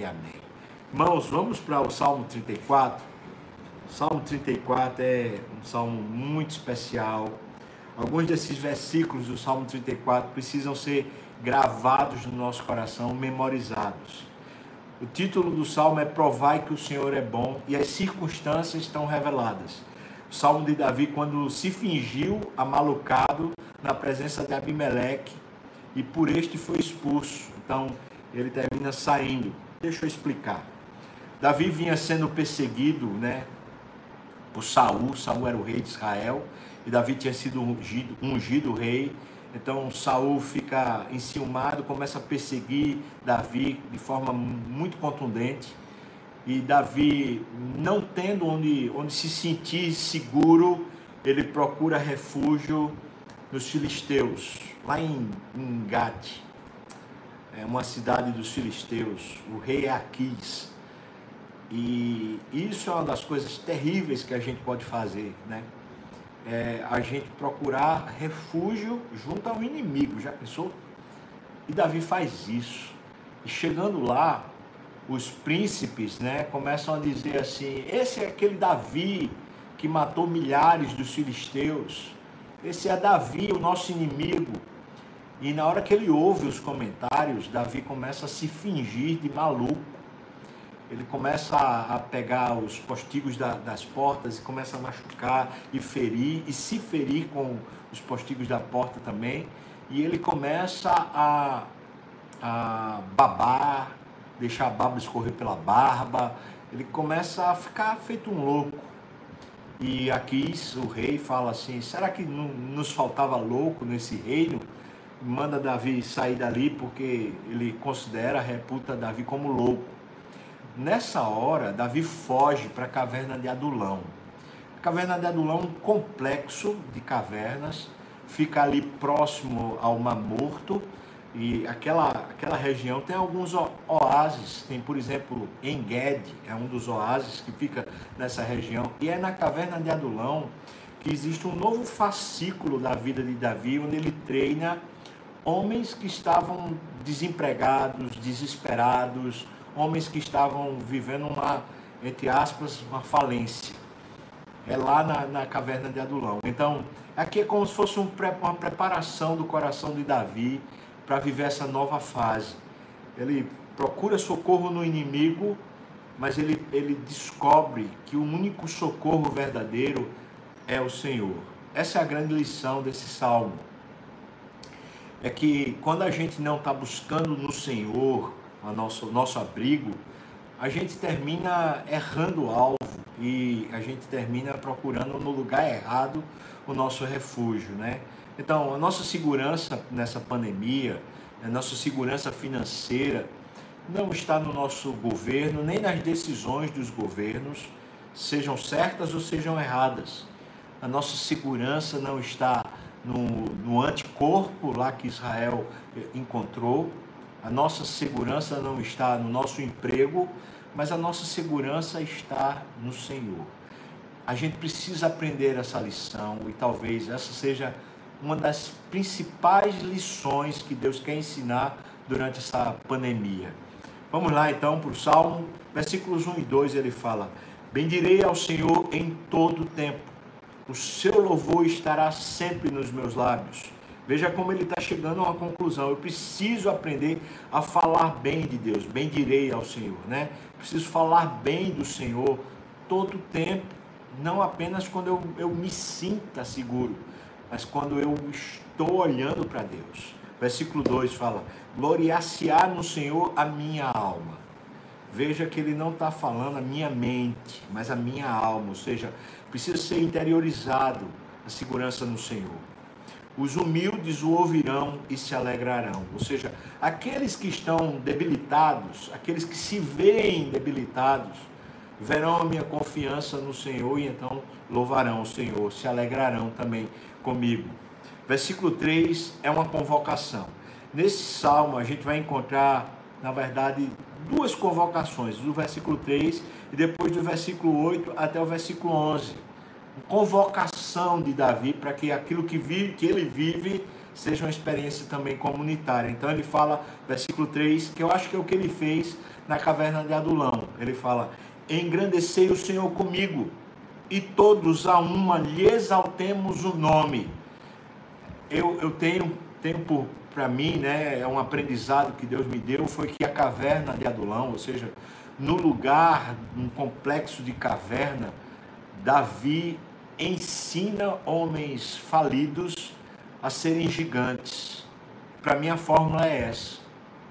e amém. Irmãos, vamos para o Salmo 34. O Salmo 34 é um salmo muito especial. Alguns desses versículos do Salmo 34 precisam ser gravados no nosso coração, memorizados. O título do salmo é Provai que o Senhor é bom e as circunstâncias estão reveladas. O salmo de Davi, quando se fingiu amalucado na presença de Abimeleque e por este foi expulso. Então ele termina saindo. Deixa eu explicar. Davi vinha sendo perseguido, né, por Saul. Saul era o rei de Israel e Davi tinha sido ungido, ungido rei então Saul fica enciumado, começa a perseguir Davi de forma muito contundente. E Davi, não tendo onde, onde se sentir seguro, ele procura refúgio nos filisteus, lá em, em Gade, é uma cidade dos filisteus. O rei Aquis. E isso é uma das coisas terríveis que a gente pode fazer, né? é, a gente procurar refúgio junto ao inimigo. Já pensou? E Davi faz isso. E chegando lá, os príncipes né, começam a dizer assim: esse é aquele Davi que matou milhares dos filisteus. Esse é Davi, o nosso inimigo. E na hora que ele ouve os comentários, Davi começa a se fingir de maluco ele começa a, pegar os postigos da, das portas e começa a machucar e ferir, e se ferir com os postigos da porta também. E ele começa a, a babar, deixar a baba escorrer pela barba. Ele começa a ficar feito um louco. E aqui o rei fala assim: será que não nos faltava louco nesse reino? Manda Davi sair dali porque ele considera, reputa Davi como louco. Nessa hora, Davi foge para a caverna de Adulão. A caverna de Adulão é um complexo de cavernas, fica ali próximo ao Mar Morto e aquela, aquela região tem alguns oásis. Tem, por exemplo, Enged, é um dos oásis que fica nessa região. E é na caverna de Adulão que existe um novo fascículo da vida de Davi, onde ele treina homens que estavam desempregados, desesperados, homens que estavam vivendo uma, entre aspas, uma falência. É lá na, na caverna de Adulão. Então, aqui é como se fosse um, uma preparação do coração de Davi para viver essa nova fase. Ele procura socorro no inimigo, mas ele, ele descobre que o único socorro verdadeiro é o Senhor. Essa é a grande lição desse salmo. É que quando a gente não está buscando no Senhor, a nosso, nosso abrigo, a gente termina errando o alvo e a gente termina procurando no lugar errado o nosso refúgio, né? Então, a nossa segurança nessa pandemia, a nossa segurança financeira, não está no nosso governo, nem nas decisões dos governos, sejam certas ou sejam erradas. A nossa segurança não está no, no anticorpo lá que Israel encontrou, a nossa segurança não está no nosso emprego, mas a nossa segurança está no Senhor. A gente precisa aprender essa lição e talvez essa seja uma das principais lições que Deus quer ensinar durante essa pandemia. Vamos lá então para o Salmo, versículos 1 e 2, ele fala: Bendirei ao Senhor em todo o tempo, o seu louvor estará sempre nos meus lábios. Veja como ele está chegando a uma conclusão. Eu preciso aprender a falar bem de Deus, bem direi ao Senhor, né? Preciso falar bem do Senhor todo o tempo, não apenas quando eu, eu me sinta seguro, mas quando eu estou olhando para Deus. Versículo 2 fala: Gloriar-se-á no Senhor a minha alma. Veja que ele não está falando a minha mente, mas a minha alma, ou seja, precisa ser interiorizado a segurança no Senhor. Os humildes o ouvirão e se alegrarão. Ou seja, aqueles que estão debilitados, aqueles que se veem debilitados, verão a minha confiança no Senhor e então louvarão o Senhor, se alegrarão também comigo. Versículo 3 é uma convocação. Nesse salmo a gente vai encontrar, na verdade, duas convocações, do versículo 3 e depois do versículo 8 até o versículo 11 convocação de Davi para que aquilo que, vive, que ele vive seja uma experiência também comunitária. Então ele fala, versículo 3, que eu acho que é o que ele fez na caverna de Adulão. Ele fala: Engrandecei o Senhor comigo, e todos a uma lhe exaltemos o nome. Eu, eu tenho, tenho por para mim, né, é um aprendizado que Deus me deu, foi que a caverna de Adulão, ou seja, no lugar, um complexo de caverna, Davi ensina homens falidos a serem gigantes. Para mim, a fórmula é essa.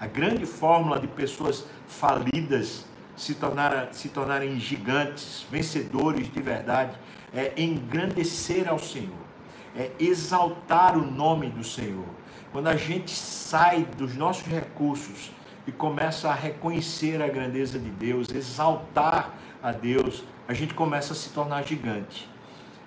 A grande fórmula de pessoas falidas se, tornar, se tornarem gigantes, vencedores de verdade, é engrandecer ao Senhor, é exaltar o nome do Senhor. Quando a gente sai dos nossos recursos e começa a reconhecer a grandeza de Deus, exaltar a Deus, a gente começa a se tornar gigante.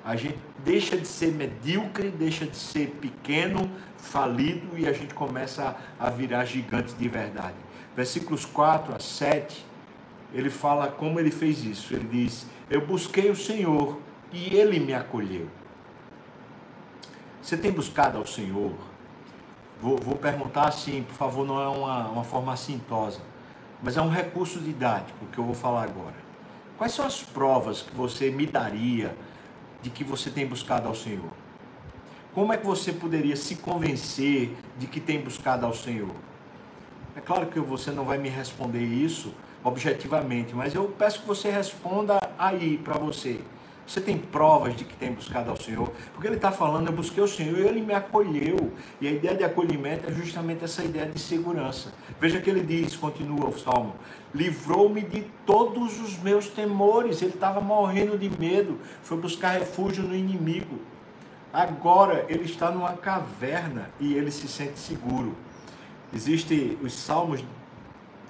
A gente deixa de ser medíocre, deixa de ser pequeno, falido e a gente começa a virar gigante de verdade. Versículos 4 a 7, ele fala como ele fez isso. Ele diz: Eu busquei o Senhor e ele me acolheu. Você tem buscado ao Senhor? Vou, vou perguntar assim, por favor, não é uma, uma forma assintosa, mas é um recurso didático que eu vou falar agora. Quais são as provas que você me daria de que você tem buscado ao Senhor? Como é que você poderia se convencer de que tem buscado ao Senhor? É claro que você não vai me responder isso objetivamente, mas eu peço que você responda aí para você. Você tem provas de que tem buscado ao Senhor? Porque ele está falando, eu busquei o Senhor e ele me acolheu. E a ideia de acolhimento é justamente essa ideia de segurança. Veja que ele diz, continua o salmo: livrou-me de todos os meus temores. Ele estava morrendo de medo, foi buscar refúgio no inimigo. Agora ele está numa caverna e ele se sente seguro. Existem os salmos,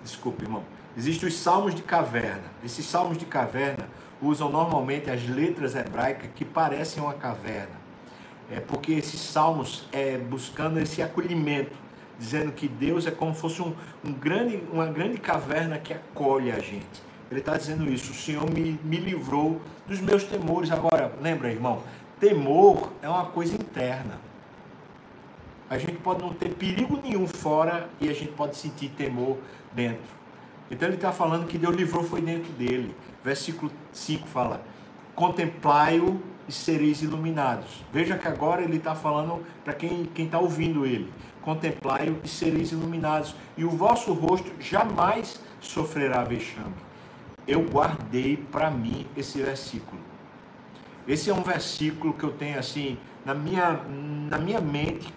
desculpe, irmão. Existem os salmos de caverna. Esses salmos de caverna usam normalmente as letras hebraicas que parecem uma caverna. É porque esses salmos é buscando esse acolhimento, dizendo que Deus é como se fosse um, um grande, uma grande caverna que acolhe a gente. Ele está dizendo isso, o Senhor me, me livrou dos meus temores. Agora, lembra, irmão, temor é uma coisa interna. A gente pode não ter perigo nenhum fora e a gente pode sentir temor dentro. Então ele está falando que Deus livrou foi dentro dele. Versículo 5 fala: Contemplai-o e sereis iluminados. Veja que agora ele está falando para quem está ouvindo ele: Contemplai-o e sereis iluminados, e o vosso rosto jamais sofrerá vexame. Eu guardei para mim esse versículo. Esse é um versículo que eu tenho assim na minha, na minha mente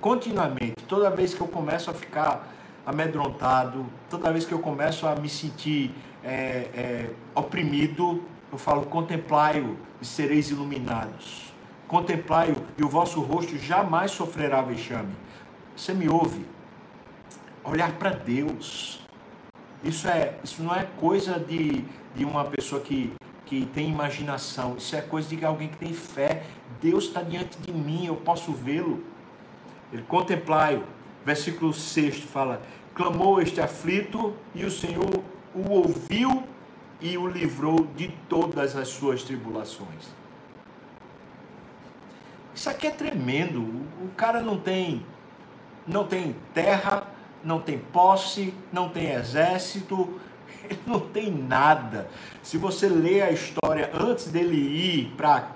continuamente. Toda vez que eu começo a ficar amedrontado, toda vez que eu começo a me sentir é, é, oprimido, eu falo: contemplai-o e sereis iluminados. Contemplai-o e o vosso rosto jamais sofrerá vexame. Você me ouve? Olhar para Deus. Isso, é, isso não é coisa de, de uma pessoa que, que tem imaginação. Isso é coisa de alguém que tem fé. Deus está diante de mim, eu posso vê-lo. Ele contemplai-o versículo 6 fala: Clamou este aflito e o Senhor o ouviu e o livrou de todas as suas tribulações. Isso aqui é tremendo. O cara não tem não tem terra, não tem posse, não tem exército, ele não tem nada. Se você ler a história antes dele ir para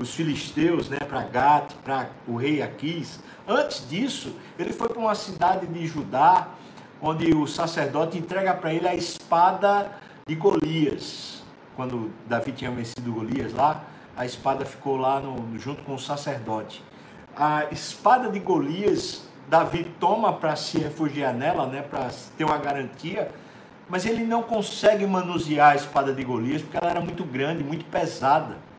os filisteus, né, para Gat, para o rei Aquis, Antes disso, ele foi para uma cidade de Judá, onde o sacerdote entrega para ele a espada de Golias. Quando Davi tinha vencido Golias lá, a espada ficou lá no, junto com o sacerdote. A espada de Golias, Davi toma para se refugiar nela, né, para ter uma garantia, mas ele não consegue manusear a espada de Golias porque ela era muito grande, muito pesada.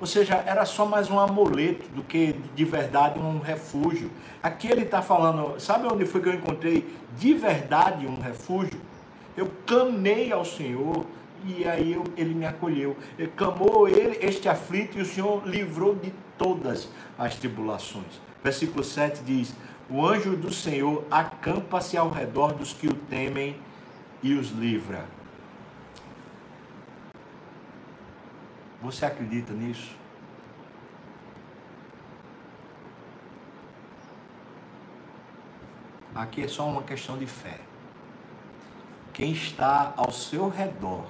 Ou seja, era só mais um amuleto do que de verdade um refúgio. Aqui ele está falando, sabe onde foi que eu encontrei de verdade um refúgio? Eu clamei ao Senhor e aí eu, ele me acolheu. Ele clamou ele, este aflito, e o Senhor livrou de todas as tribulações. Versículo 7 diz: O anjo do Senhor acampa-se ao redor dos que o temem e os livra. Você acredita nisso? aqui é só uma questão de fé. Quem está ao seu redor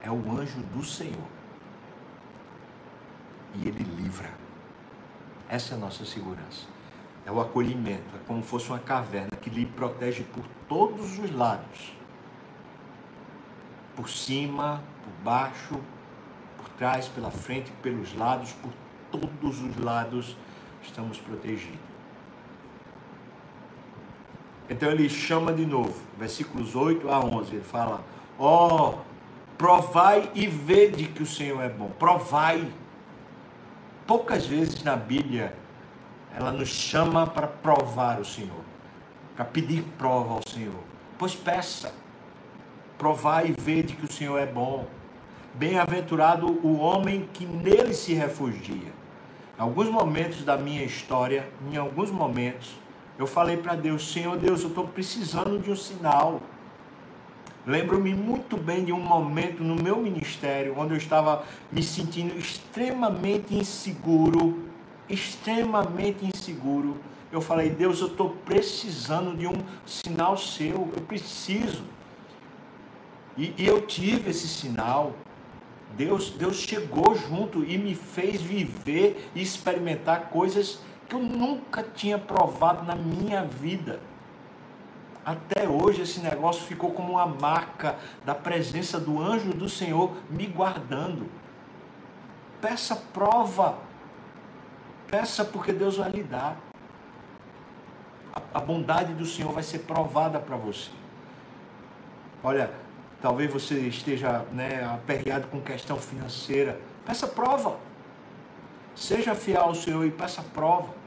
é o anjo do Senhor. E ele livra. Essa é a nossa segurança. É o acolhimento, é como se fosse uma caverna que lhe protege por todos os lados. Por cima, por baixo, por trás, pela frente, pelos lados, por todos os lados estamos protegidos. Então ele chama de novo, versículos 8 a 11, ele fala: Ó, oh, provai e vede que o Senhor é bom. Provai. Poucas vezes na Bíblia ela nos chama para provar o Senhor, para pedir prova ao Senhor. Pois peça, provai e vede que o Senhor é bom. Bem-aventurado o homem que nele se refugia. Em alguns momentos da minha história, em alguns momentos, eu falei para Deus: Senhor Deus, eu estou precisando de um sinal. Lembro-me muito bem de um momento no meu ministério onde eu estava me sentindo extremamente inseguro, extremamente inseguro. Eu falei, Deus, eu estou precisando de um sinal seu, eu preciso. E, e, eu tive esse sinal. Deus, Deus chegou junto e me fez viver e experimentar coisas que eu nunca tinha provado na minha vida. Até hoje esse negócio ficou como uma marca da presença do anjo do Senhor me guardando. Peça prova. Peça porque Deus vai lhe dar. A, bondade do Senhor vai ser provada para você. Olha, talvez você esteja né, aperreado com questão financeira. Peça prova. Seja fiel ao Senhor e peça prova.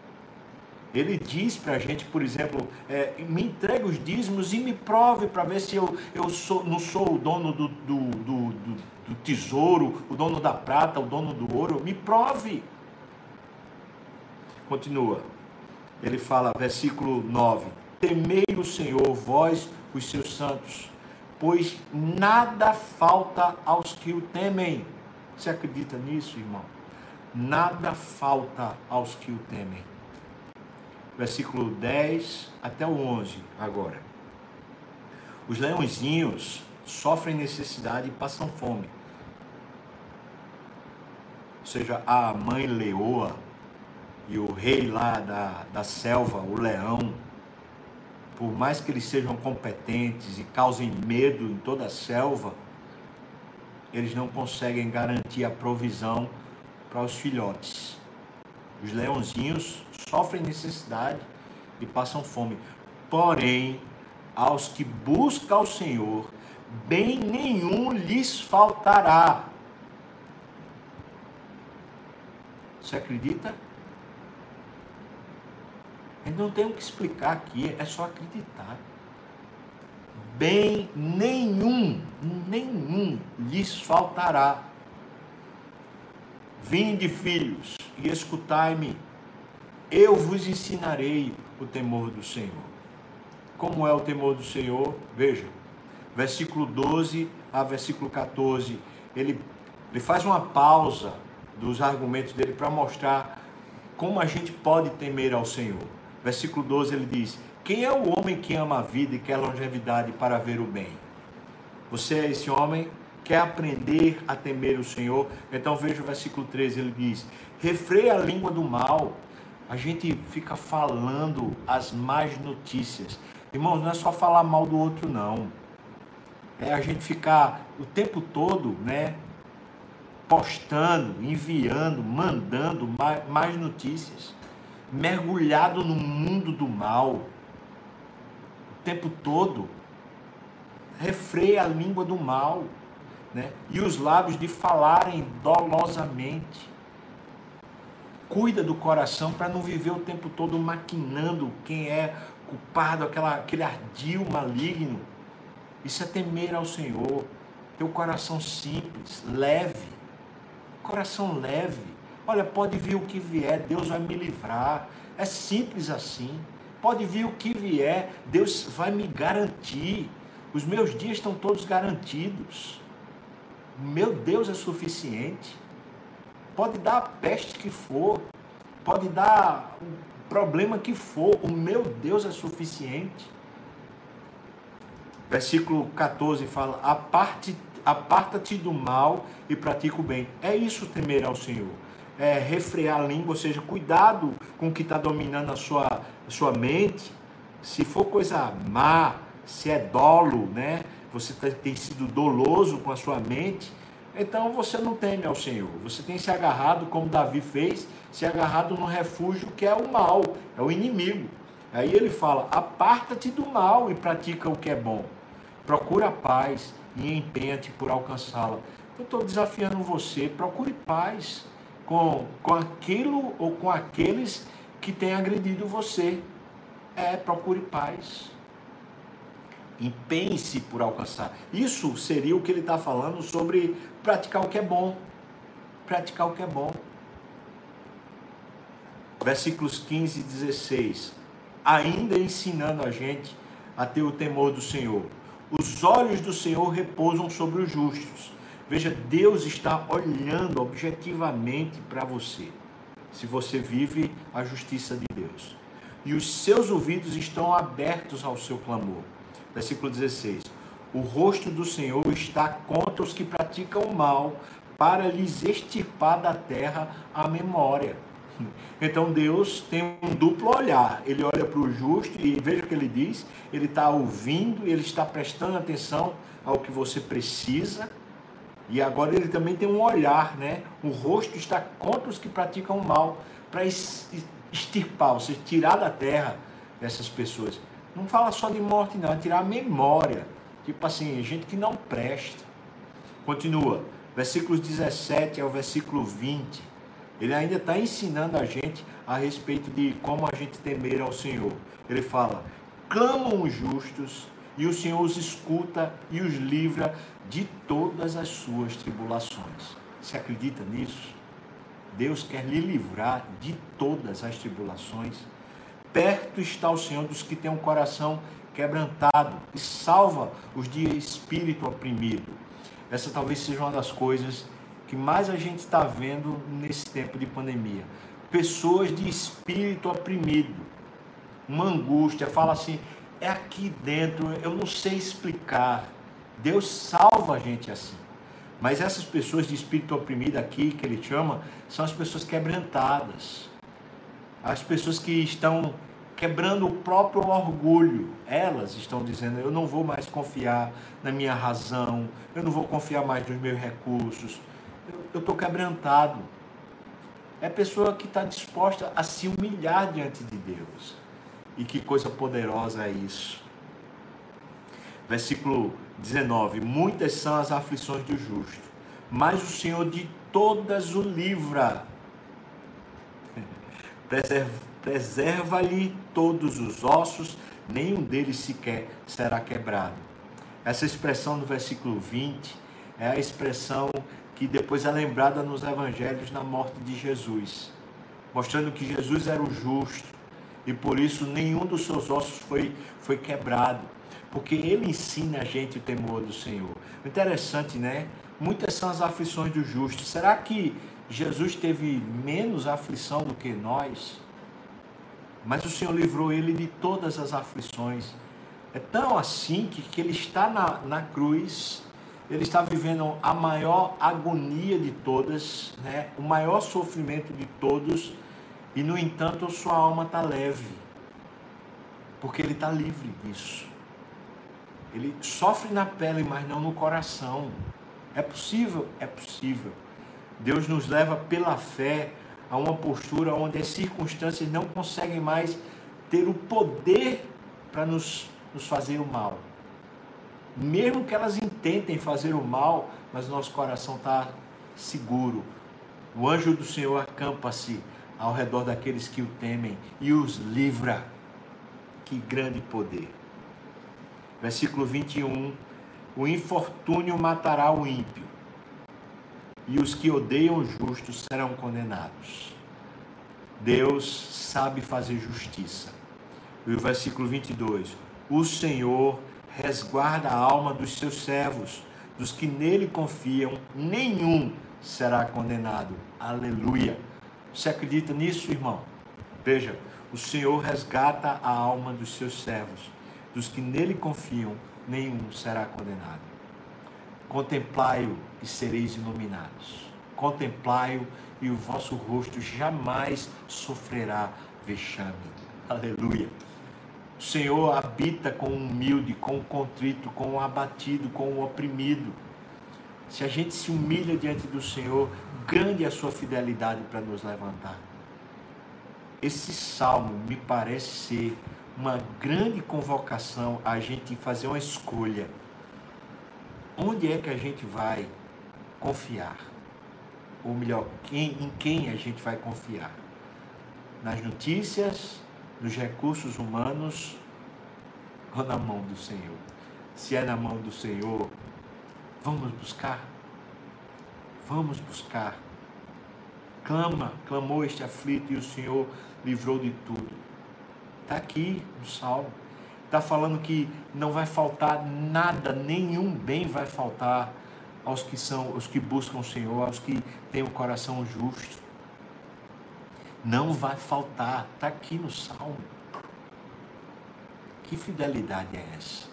Ele diz para a gente, por exemplo, é, me entregue os dízimos e me prove para ver se eu, eu sou, não sou o dono do, do, do, do, tesouro, o dono da prata, o dono do ouro. Me prove. Continua. Ele fala, versículo 9: Temei o Senhor, vós, os seus santos, pois nada falta aos que o temem. Você acredita nisso, irmão? Nada falta aos que o temem versículo 10 até o 11 agora. Os leõezinhos sofrem necessidade e passam fome. Ou seja, a mãe leoa e o rei lá da, da selva, o leão, por mais que eles sejam competentes e causem medo em toda a selva, eles não conseguem garantir a provisão para os filhotes. Os leãozinhos sofrem necessidade e passam fome. Porém, aos que buscam ao Senhor, bem nenhum lhes faltará. Você acredita? Eu não tenho que explicar aqui, é só acreditar. Bem nenhum, nenhum lhes faltará. Vinde, filhos, e escutai-me eu vos ensinarei o temor do Senhor. Como é o temor do Senhor? Veja, versículo 12 a versículo 14, ele, ele faz uma pausa dos argumentos dele para mostrar como a gente pode temer ao Senhor. Versículo 12 ele diz: Quem é o homem que ama a vida e quer longevidade para ver o bem? Você é esse homem? Quer aprender a temer o Senhor? Então veja o versículo 13, ele diz: Refreia a língua do mal a gente fica falando as más notícias. Irmãos, não é só falar mal do outro, não. É a gente ficar o tempo todo, né? Postando, enviando, mandando mais, mais notícias. Mergulhado no mundo do mal. O tempo todo. Refreia a língua do mal. Né? E os lábios de falarem dolosamente cuida do coração para não viver o tempo todo maquinando quem é culpado, aquela, aquele ardil maligno. Isso é temer ao Senhor. Ter o coração simples, leve. Coração leve. Olha, pode vir o que vier, Deus vai me livrar. É simples assim. Pode vir o que vier, Deus vai me garantir. Os meus dias estão todos garantidos. Meu Deus é suficiente. Pode dar a peste que for, pode dar problema que for, o meu Deus é suficiente. Versículo 14 fala: Aparta-te do mal e pratica o bem. É isso temer ao Senhor. É refrear a língua, ou seja, cuidado com o que está dominando a sua, a sua mente. Se for coisa má, se é dolo, né? Você tem sido doloso com a sua mente, então você não teme ao Senhor. Você tem se agarrado, como Davi fez, se agarrado no refúgio que é o mal, é o inimigo. Aí ele fala: aparta-te do mal e pratica o que é bom. Procura a paz e empenha-te por alcançá-la. Eu estou desafiando você, procure paz com, com aquilo ou com aqueles que têm agredido você. É, procure paz. Empenhe-se por alcançar. Isso seria o que ele está falando sobre praticar o que é bom. Praticar o que é bom. Versículos 15 e 16. Ainda ensinando a gente a ter o temor do Senhor. Os olhos do Senhor repousam sobre os justos. Veja, Deus está olhando objetivamente para você. Se você vive a justiça de Deus. E os seus ouvidos estão abertos ao seu clamor. Versículo 16. O rosto do Senhor está contra os que praticam o mal, para lhes extirpar da terra a memória. Então Deus tem um duplo olhar. Ele olha para o justo e veja o que ele diz. Ele está ouvindo, ele está prestando atenção ao que você precisa. E agora ele também tem um olhar, né? O rosto está contra os que praticam o mal, para extirpar, ou seja, tirar da terra essas pessoas. Não fala só de morte, não, é tirar a memória Tipo assim, gente que não presta. Continua, versículos 17 ao versículo 20. Ele ainda está ensinando a gente a respeito de como a gente temer ao Senhor. Ele fala: clamam os justos, e o Senhor os escuta e os livra de todas as suas tribulações. Você acredita nisso? Deus quer lhe livrar de todas as tribulações. Perto está o Senhor dos que têm um coração quebrantado e salva os de espírito oprimido. Essa talvez seja uma das coisas que mais a gente está vendo nesse tempo de pandemia. Pessoas de espírito oprimido, uma angústia, fala assim, é aqui dentro, eu não sei explicar. Deus salva a gente assim. Mas essas pessoas de espírito oprimido aqui, que ele chama, são as pessoas quebrantadas. As pessoas que estão quebrando o próprio orgulho. Elas estão dizendo: eu não vou mais confiar na minha razão, eu não vou confiar mais nos meus recursos, eu estou quebrantado. É pessoa que está disposta a se humilhar diante de Deus. E que coisa poderosa é isso. Versículo 19: Muitas são as aflições do justo, mas o Senhor de todas o livra. Preserva preserva-lhe todos os ossos, nenhum deles sequer será quebrado. Essa expressão do versículo 20 é a expressão que depois é lembrada nos evangelhos na morte de Jesus, mostrando que Jesus era o justo e por isso nenhum dos seus ossos foi, foi quebrado, porque ele ensina a gente o temor do Senhor. Interessante, né? Muitas são as aflições do justo. Será que Jesus teve menos aflição do que nós? mas o Senhor livrou ele de todas as aflições. É tão assim que, que ele está na, na cruz, ele está vivendo a maior agonia de todas, né? o maior sofrimento de todos, e no entanto sua alma está leve, porque ele está livre disso. Ele sofre na pele, mas não no coração. É possível? É possível. Deus nos leva pela fé a uma postura onde as circunstâncias não conseguem mais ter o poder para nos, nos fazer o mal. Mesmo que elas intentem fazer o mal, mas nosso coração está seguro. O anjo do Senhor acampa-se ao redor daqueles que o temem e os livra. Que grande poder. Versículo 21. O infortúnio matará o ímpio, e os que odeiam o justo serão condenados. Deus sabe fazer justiça. E o versículo 22: O Senhor resguarda a alma dos seus servos, dos que nele confiam, nenhum será condenado. Aleluia. Você acredita nisso, irmão? Veja, O Senhor resgata a alma dos seus servos, dos que nele confiam, nenhum será condenado. Contemplai-o e sereis iluminados. Contemplai-o e o vosso rosto jamais sofrerá vexame. Aleluia. O Senhor habita com o humilde, com o contrito, com o abatido, com o oprimido. Se a gente se humilha diante do Senhor, grande é a sua fidelidade para nos levantar. Esse salmo me parece ser uma grande convocação a gente fazer uma escolha. Onde é que a gente vai confiar? Ou melhor, quem, em quem a gente vai confiar? Nas notícias, nos recursos humanos ou na mão do Senhor? Se é na mão do Senhor, vamos buscar. Vamos buscar. Clama, clamou este aflito e o Senhor livrou de tudo. Está aqui no Salmo. Está falando que não vai faltar nada, nenhum bem vai faltar aos que são, os que buscam o Senhor, aos que têm o coração justo. Não vai faltar, está aqui no Salmo. Que fidelidade é essa?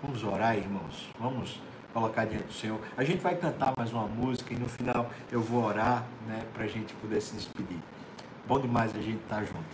Vamos orar, irmãos. Vamos colocar diante do Senhor. A gente vai cantar mais uma música e no final eu vou orar, né, para a gente poder se despedir. Bom demais a gente estar tá junto.